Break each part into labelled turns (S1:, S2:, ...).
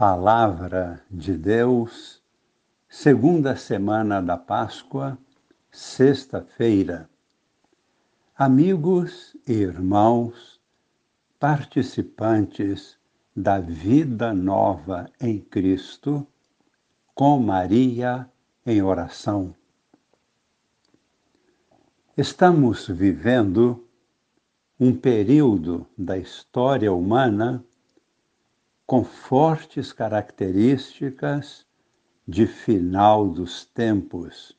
S1: Palavra de Deus, segunda semana da Páscoa, sexta-feira. Amigos e irmãos, participantes da vida nova em Cristo, com Maria em oração. Estamos vivendo um período da história humana com fortes características de final dos tempos.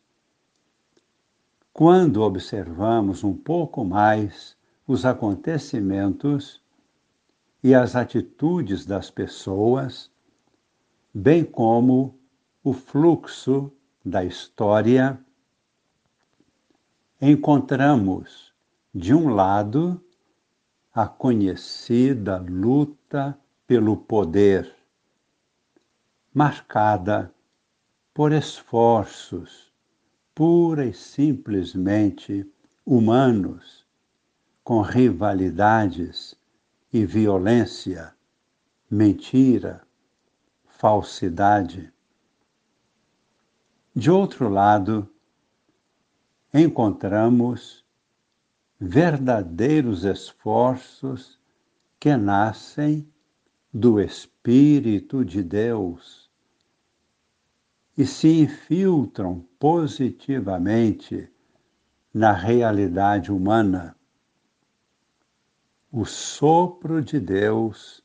S1: Quando observamos um pouco mais os acontecimentos e as atitudes das pessoas, bem como o fluxo da história, encontramos, de um lado, a conhecida luta pelo poder, marcada por esforços pura e simplesmente humanos, com rivalidades e violência, mentira, falsidade. De outro lado, encontramos verdadeiros esforços que nascem do Espírito de Deus e se infiltram positivamente na realidade humana. O sopro de Deus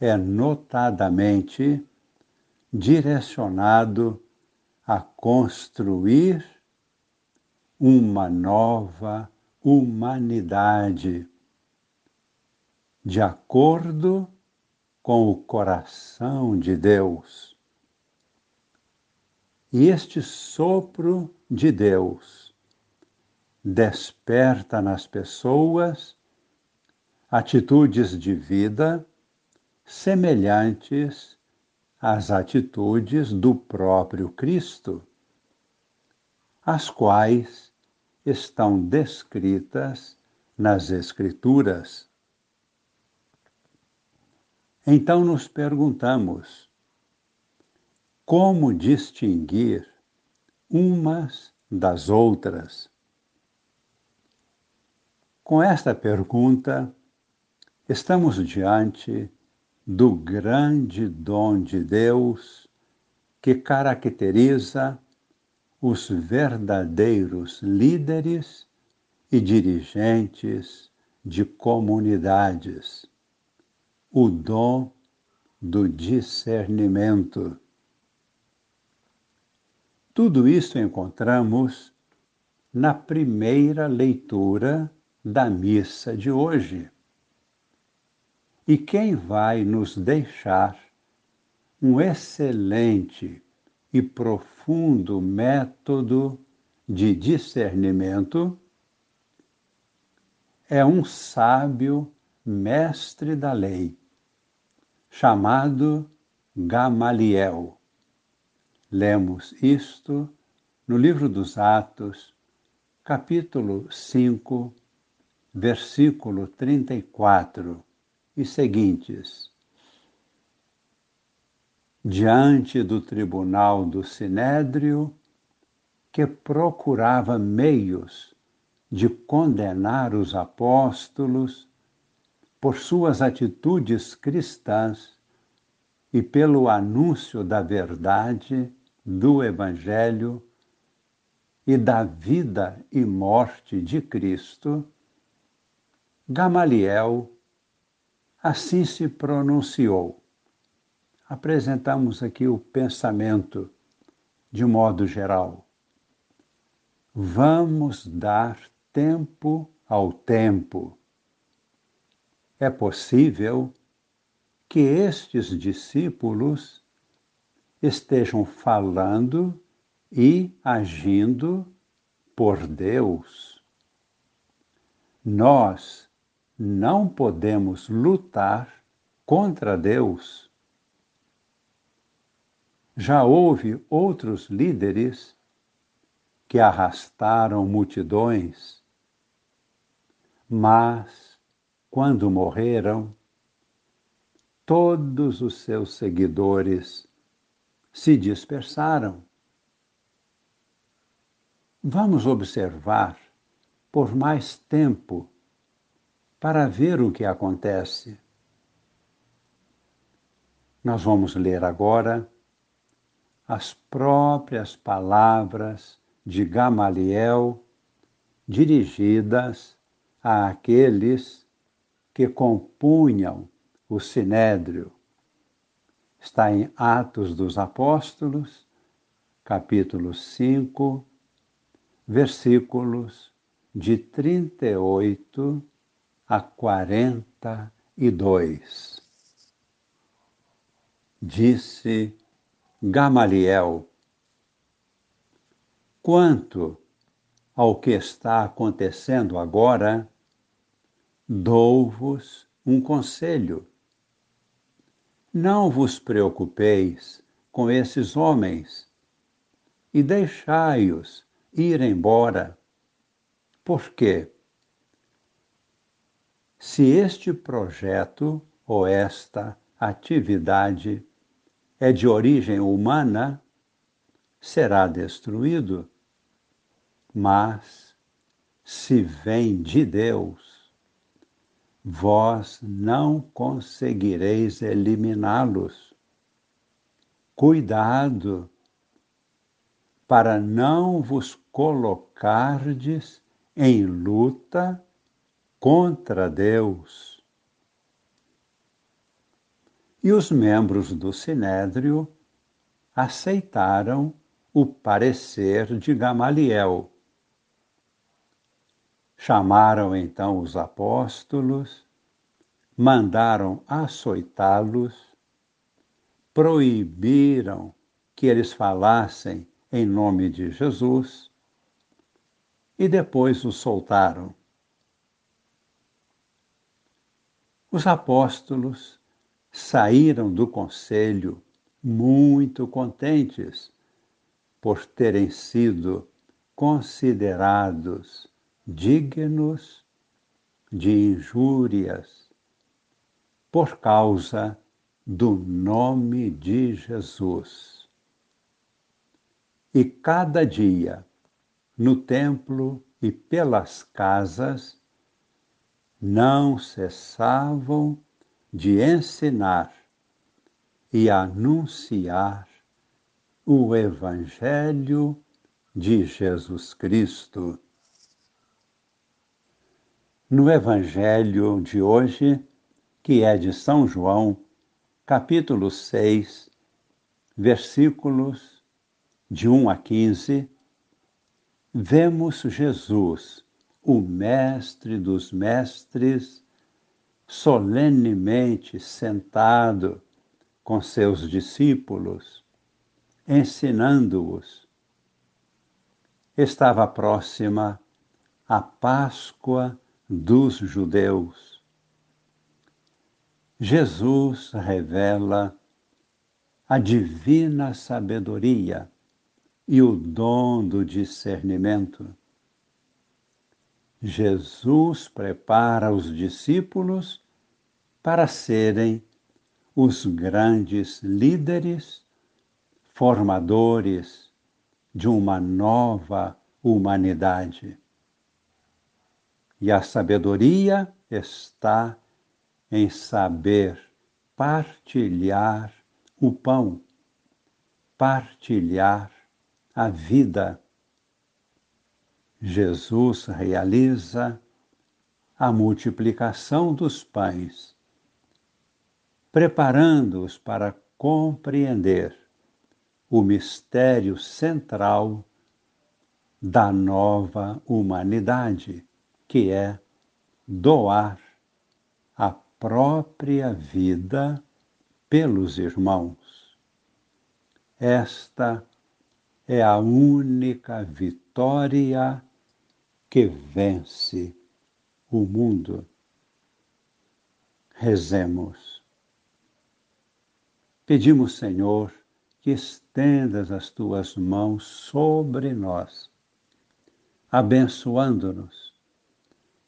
S1: é notadamente direcionado a construir uma nova humanidade de acordo com o coração de Deus. E este sopro de Deus desperta nas pessoas atitudes de vida semelhantes às atitudes do próprio Cristo, as quais estão descritas nas Escrituras. Então nos perguntamos: como distinguir umas das outras? Com esta pergunta, estamos diante do grande dom de Deus que caracteriza os verdadeiros líderes e dirigentes de comunidades o dom do discernimento. Tudo isso encontramos na primeira leitura da missa de hoje. E quem vai nos deixar um excelente e profundo método de discernimento é um sábio mestre da lei chamado Gamaliel. Lemos isto no livro dos Atos, capítulo 5, versículo 34 e seguintes. Diante do tribunal do Sinédrio, que procurava meios de condenar os apóstolos por suas atitudes cristãs e pelo anúncio da verdade do Evangelho e da vida e morte de Cristo, Gamaliel assim se pronunciou. Apresentamos aqui o pensamento de modo geral. Vamos dar tempo ao tempo é possível que estes discípulos estejam falando e agindo por Deus. Nós não podemos lutar contra Deus. Já houve outros líderes que arrastaram multidões, mas quando morreram, todos os seus seguidores se dispersaram. Vamos observar por mais tempo para ver o que acontece. Nós vamos ler agora as próprias palavras de Gamaliel dirigidas àqueles que compunham o sinédrio. Está em Atos dos Apóstolos, capítulo 5, versículos de 38 a 42. Disse Gamaliel: Quanto ao que está acontecendo agora, dou-vos um conselho. Não vos preocupeis com esses homens e deixai-os ir embora. Por quê? Se este projeto ou esta atividade é de origem humana, será destruído. Mas, se vem de Deus, vós não conseguireis eliminá-los. Cuidado para não vos colocardes em luta contra Deus. E os membros do Sinédrio aceitaram o parecer de Gamaliel. Chamaram então os apóstolos, mandaram açoitá-los, proibiram que eles falassem em nome de Jesus e depois os soltaram. Os apóstolos saíram do conselho muito contentes por terem sido considerados dignos de injúrias por causa do nome de Jesus. E cada dia, no templo e pelas casas, não cessavam de ensinar e anunciar o Evangelho de Jesus Cristo. No Evangelho de hoje, que é de São João, capítulo 6, versículos de 1 a 15, vemos Jesus o Mestre dos Mestres, solenemente sentado com seus discípulos, ensinando-os. Estava próxima a Páscoa dos judeus. Jesus revela a divina sabedoria e o dom do discernimento Jesus prepara os discípulos para serem os grandes líderes, formadores de uma nova humanidade. E a sabedoria está em saber partilhar o pão, partilhar a vida. Jesus realiza a multiplicação dos pães, preparando-os para compreender o mistério central da nova humanidade, que é doar a própria vida pelos irmãos. Esta é a única vitória que vence o mundo. Rezemos. Pedimos, Senhor, que estendas as tuas mãos sobre nós, abençoando-nos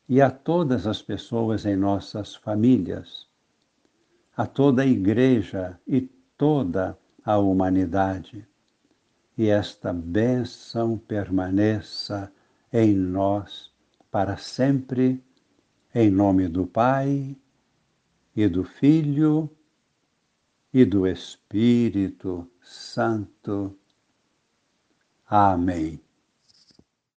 S1: e a todas as pessoas em nossas famílias, a toda a Igreja e toda a humanidade. E esta bênção permaneça em nós para sempre, em nome do Pai e do Filho e do Espírito Santo. Amém.